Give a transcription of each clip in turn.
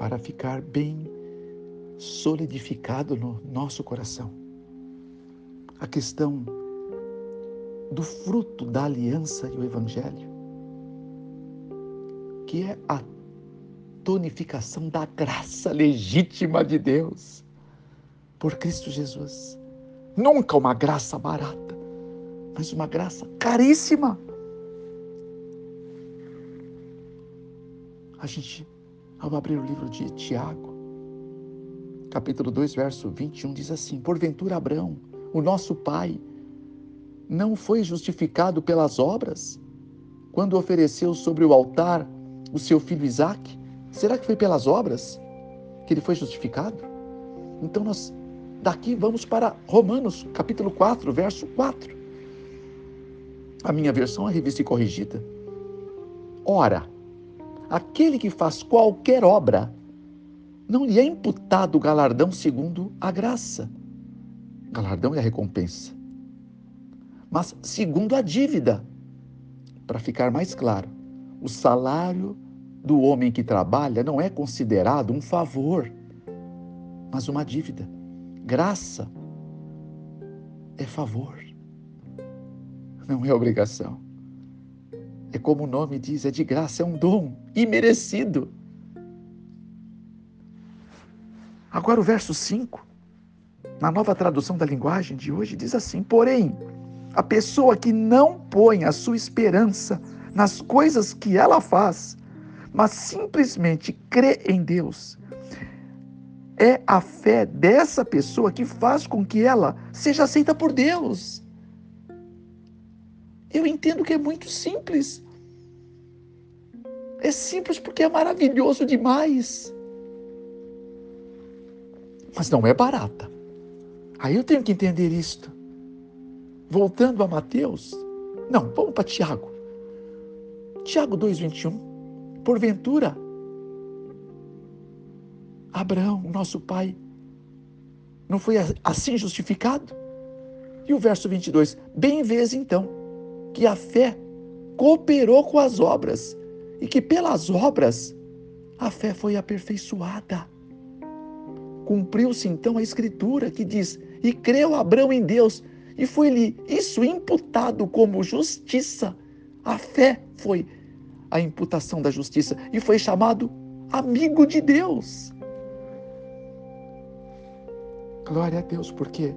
para ficar bem solidificado no nosso coração. A questão do fruto da aliança e o evangelho, que é a tonificação da graça legítima de Deus por Cristo Jesus. Nunca uma graça barata, mas uma graça caríssima. A gente, ao abrir o livro de Tiago, capítulo 2, verso 21, diz assim: Porventura Abraão, o nosso pai, não foi justificado pelas obras quando ofereceu sobre o altar o seu filho Isaque? Será que foi pelas obras que ele foi justificado? Então nós daqui vamos para Romanos, capítulo 4, verso 4. A minha versão é revista e corrigida. Ora, aquele que faz qualquer obra, não lhe é imputado o galardão segundo a graça. Galardão é a recompensa. Mas segundo a dívida. Para ficar mais claro, o salário do homem que trabalha não é considerado um favor, mas uma dívida. Graça é favor, não é obrigação. É como o nome diz, é de graça, é um dom imerecido. Agora o verso 5, na nova tradução da linguagem de hoje, diz assim: Porém, a pessoa que não põe a sua esperança nas coisas que ela faz, mas simplesmente crê em Deus. É a fé dessa pessoa que faz com que ela seja aceita por Deus. Eu entendo que é muito simples. É simples porque é maravilhoso demais. Mas não é barata. Aí eu tenho que entender isto. Voltando a Mateus. Não, vamos para Tiago. Tiago 2,21. Porventura, Abraão, nosso pai, não foi assim justificado? E o verso 22, bem vês então que a fé cooperou com as obras e que pelas obras a fé foi aperfeiçoada. Cumpriu-se então a escritura que diz: E creu Abraão em Deus, e foi-lhe isso imputado como justiça. A fé foi a imputação da justiça e foi chamado amigo de Deus. Glória a Deus, porque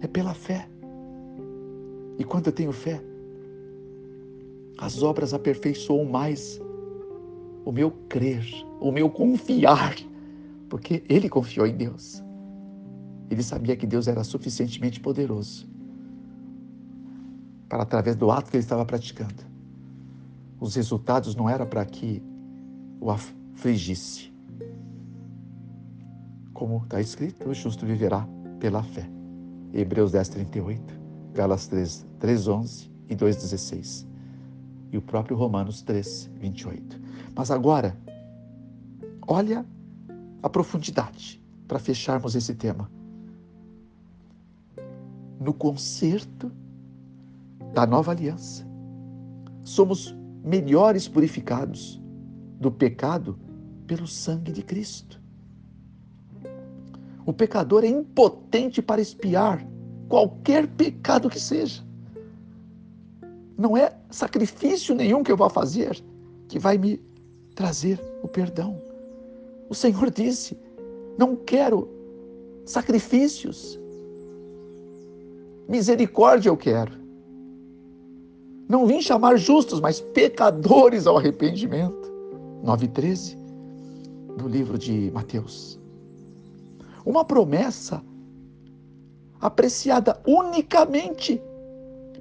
é pela fé. E quando eu tenho fé, as obras aperfeiçoam mais o meu crer, o meu confiar, porque ele confiou em Deus. Ele sabia que Deus era suficientemente poderoso para, através do ato que ele estava praticando, os resultados não era para que o afligisse. Como está escrito, o justo viverá pela fé. Hebreus 10, 38, Galas 3, 3, 11 e 2, 16. E o próprio Romanos 3, 28. Mas agora, olha a profundidade para fecharmos esse tema. No concerto da nova aliança, somos melhores purificados do pecado pelo sangue de Cristo. O pecador é impotente para espiar qualquer pecado que seja. Não é sacrifício nenhum que eu vá fazer que vai me trazer o perdão. O Senhor disse: Não quero sacrifícios, misericórdia eu quero. Não vim chamar justos, mas pecadores ao arrependimento. 9,13 do livro de Mateus. Uma promessa apreciada unicamente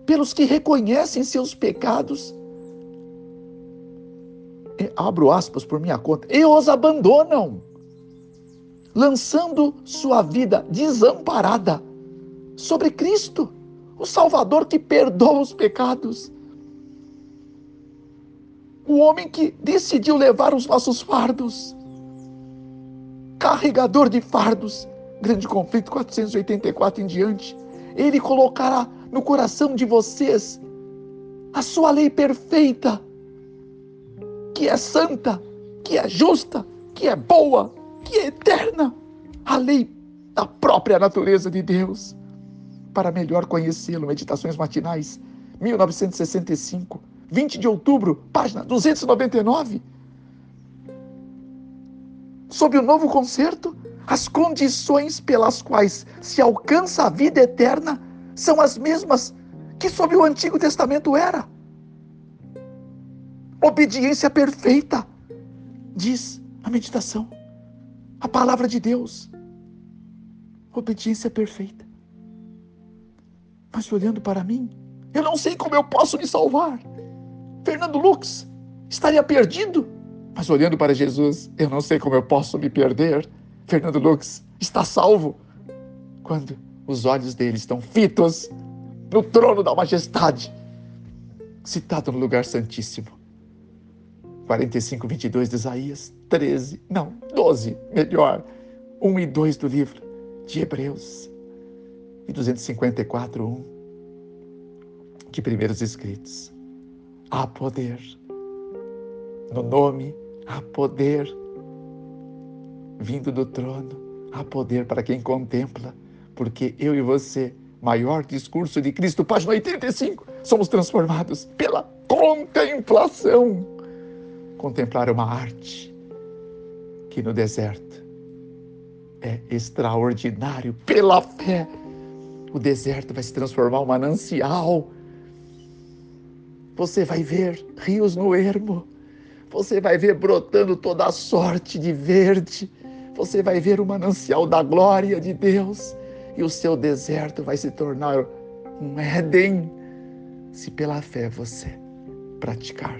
pelos que reconhecem seus pecados. Abro aspas por minha conta. E os abandonam, lançando sua vida desamparada sobre Cristo, o Salvador que perdoa os pecados o homem que decidiu levar os nossos fardos. Carregador de fardos, grande conflito 484 em diante. Ele colocará no coração de vocês a sua lei perfeita, que é santa, que é justa, que é boa, que é eterna, a lei da própria natureza de Deus. Para melhor conhecê-lo, Meditações Matinais, 1965, 20 de outubro, página 299. Sob o novo concerto, as condições pelas quais se alcança a vida eterna são as mesmas que sob o Antigo Testamento era. Obediência perfeita, diz a meditação, a palavra de Deus. Obediência perfeita. Mas olhando para mim, eu não sei como eu posso me salvar. Fernando Lux estaria perdido. Mas olhando para Jesus, eu não sei como eu posso me perder. Fernando Lux está salvo quando os olhos dele estão fitos no trono da majestade, citado no lugar santíssimo. 45, 22 de Isaías, 13, não, 12, melhor, 1 e 2 do livro de Hebreus, e 254, 1 de Primeiros Escritos. Há poder, no nome há poder, vindo do trono, há poder para quem contempla, porque eu e você maior discurso de Cristo, página 85, somos transformados pela contemplação. Contemplar uma arte que no deserto é extraordinário pela fé. O deserto vai se transformar em um manancial. Você vai ver rios no ermo. Você vai ver brotando toda a sorte de verde. Você vai ver o manancial da glória de Deus e o seu deserto vai se tornar um Éden se pela fé você praticar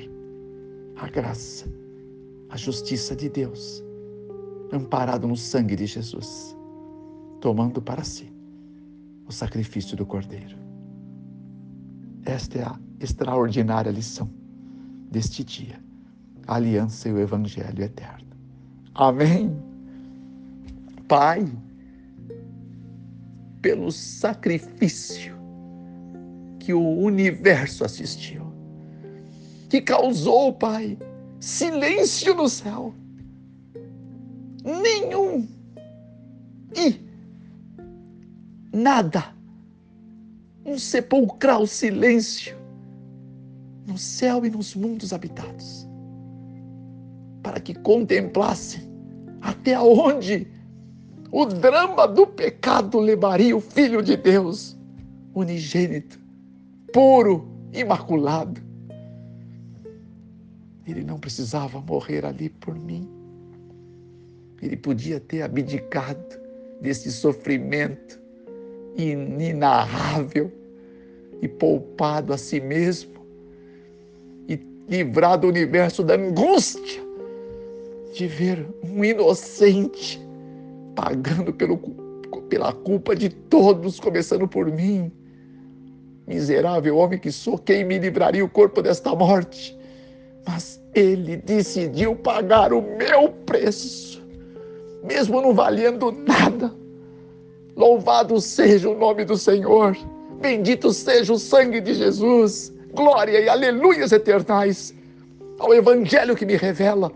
a graça, a justiça de Deus, amparado no sangue de Jesus, tomando para si o sacrifício do Cordeiro. Esta é a extraordinária lição deste dia, a aliança e o Evangelho eterno. Amém. Pai, pelo sacrifício que o universo assistiu, que causou, Pai, silêncio no céu. Nenhum e nada, um sepulcral silêncio no céu e nos mundos habitados, para que contemplassem até onde o drama do pecado levaria o Filho de Deus, unigênito, puro, imaculado. Ele não precisava morrer ali por mim. Ele podia ter abdicado desse sofrimento inenarrável e poupado a si mesmo e livrado o universo da angústia de ver um inocente pagando pelo, pela culpa de todos, começando por mim. Miserável homem que sou, quem me livraria o corpo desta morte? Mas ele decidiu pagar o meu preço, mesmo não valendo nada. Louvado seja o nome do Senhor, bendito seja o sangue de Jesus, glória e aleluias eternais ao Evangelho que me revela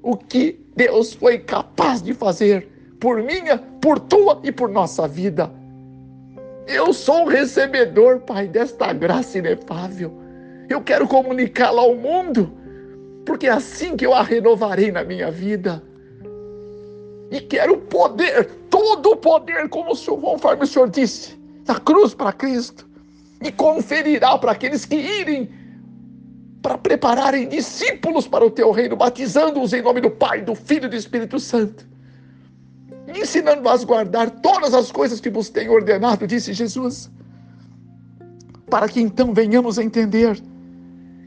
o que Deus foi capaz de fazer por minha, por tua e por nossa vida. Eu sou o recebedor, Pai, desta graça inefável. Eu quero comunicá-la ao mundo, porque é assim que eu a renovarei na minha vida. E quero poder, todo o poder, como o Senhor, conforme o Senhor disse, da cruz para Cristo, e conferirá para aqueles que irem para prepararem discípulos para o teu reino, batizando-os em nome do Pai, do Filho e do Espírito Santo ensinando-vos a guardar todas as coisas que vos tenho ordenado, disse Jesus, para que então venhamos a entender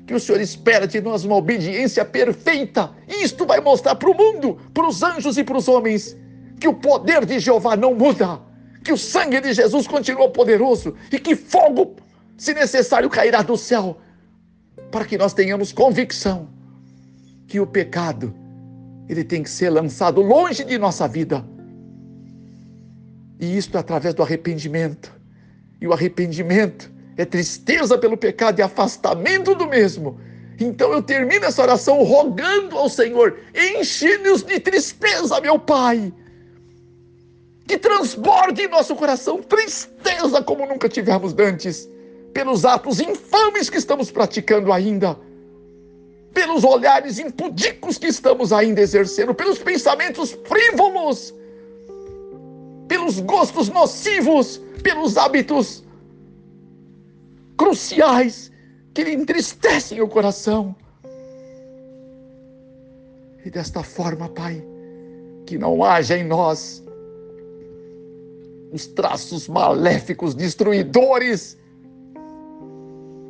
que o Senhor espera de nós uma obediência perfeita. Isto vai mostrar para o mundo, para os anjos e para os homens, que o poder de Jeová não muda, que o sangue de Jesus continua poderoso e que fogo, se necessário, cairá do céu, para que nós tenhamos convicção que o pecado ele tem que ser lançado longe de nossa vida e isto é através do arrependimento. E o arrependimento é tristeza pelo pecado e afastamento do mesmo. Então eu termino essa oração rogando ao Senhor: enche-nos de tristeza, meu Pai. Que transborde em nosso coração tristeza como nunca tivemos antes, pelos atos infames que estamos praticando ainda, pelos olhares impudicos que estamos ainda exercendo, pelos pensamentos frívolos, pelos gostos nocivos, pelos hábitos cruciais que entristecem o coração. E desta forma, Pai, que não haja em nós os traços maléficos, destruidores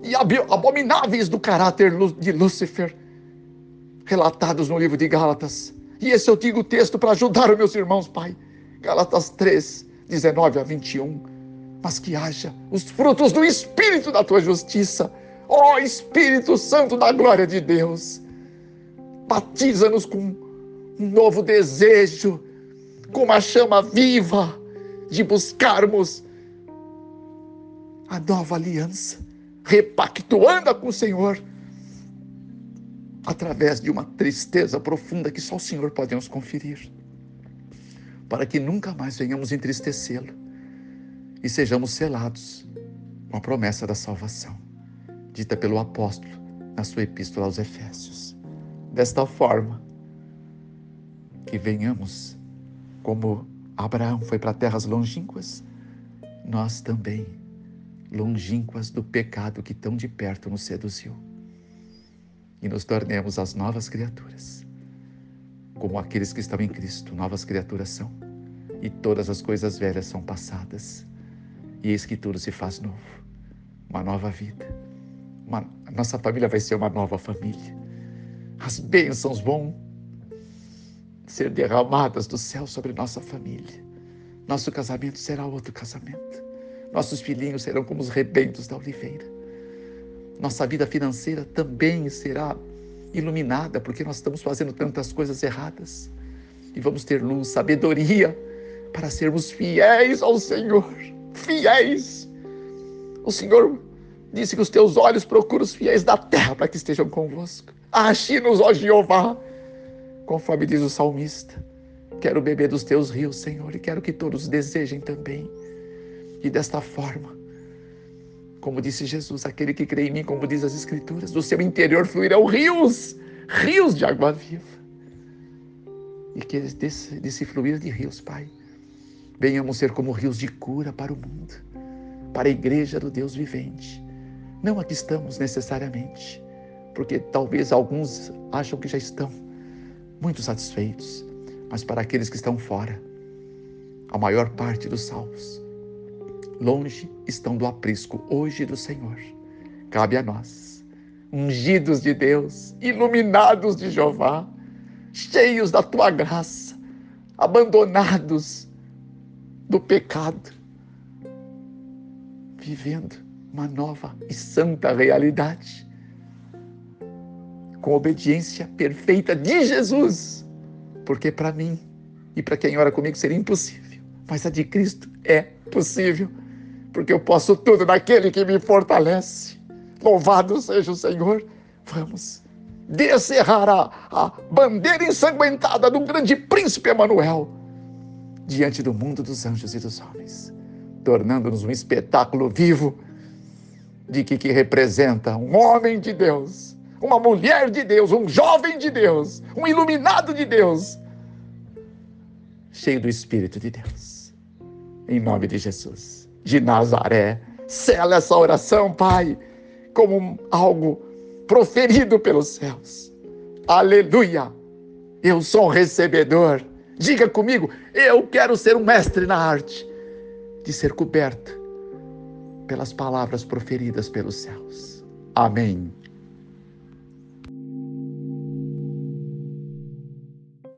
e abomináveis do caráter de Lúcifer, relatados no livro de Gálatas. E esse eu digo o texto para ajudar os meus irmãos, Pai. Gálatas 3, 19 a 21. Mas que haja os frutos do Espírito da tua justiça Ó oh, Espírito Santo da glória de Deus, batiza-nos com um novo desejo, com uma chama viva de buscarmos a nova aliança, repactuando com o Senhor, através de uma tristeza profunda que só o Senhor pode nos conferir, para que nunca mais venhamos entristecê-lo e sejamos selados com a promessa da salvação dita pelo apóstolo na sua epístola aos Efésios. Desta forma, que venhamos, como Abraão foi para terras longínquas, nós também, longínquas do pecado que tão de perto nos seduziu, e nos tornemos as novas criaturas, como aqueles que estão em Cristo, novas criaturas são, e todas as coisas velhas são passadas, e eis que tudo se faz novo, uma nova vida uma, nossa família vai ser uma nova família. As bênçãos vão ser derramadas do céu sobre nossa família. Nosso casamento será outro casamento. Nossos filhinhos serão como os rebentos da oliveira. Nossa vida financeira também será iluminada, porque nós estamos fazendo tantas coisas erradas. E vamos ter luz, sabedoria para sermos fiéis ao Senhor. Fiéis. O Senhor Disse que os teus olhos procuram os fiéis da terra para que estejam convosco. Ache-nos, ó Jeová, conforme diz o salmista. Quero beber dos teus rios, Senhor, e quero que todos desejem também. E desta forma, como disse Jesus, aquele que crê em mim, como diz as Escrituras, do seu interior fluirão rios, rios de água viva. E que desse, desse fluir de rios, Pai, venhamos ser como rios de cura para o mundo, para a igreja do Deus vivente não aqui estamos necessariamente, porque talvez alguns acham que já estão muito satisfeitos, mas para aqueles que estão fora, a maior parte dos salvos, longe estão do aprisco hoje do Senhor. Cabe a nós, ungidos de Deus, iluminados de Jeová, cheios da tua graça, abandonados do pecado, vivendo uma nova e santa realidade. Com obediência perfeita de Jesus. Porque para mim e para quem ora comigo seria impossível. Mas a de Cristo é possível. Porque eu posso tudo naquele que me fortalece. Louvado seja o Senhor. Vamos descerrar a, a bandeira ensanguentada do grande príncipe Emanuel diante do mundo dos anjos e dos homens, tornando-nos um espetáculo vivo de que, que representa um homem de Deus, uma mulher de Deus, um jovem de Deus, um iluminado de Deus, cheio do Espírito de Deus. Em nome de Jesus, de Nazaré, sela essa oração, Pai, como algo proferido pelos céus. Aleluia! Eu sou um recebedor. Diga comigo, eu quero ser um mestre na arte de ser coberto pelas palavras proferidas pelos céus. Amém.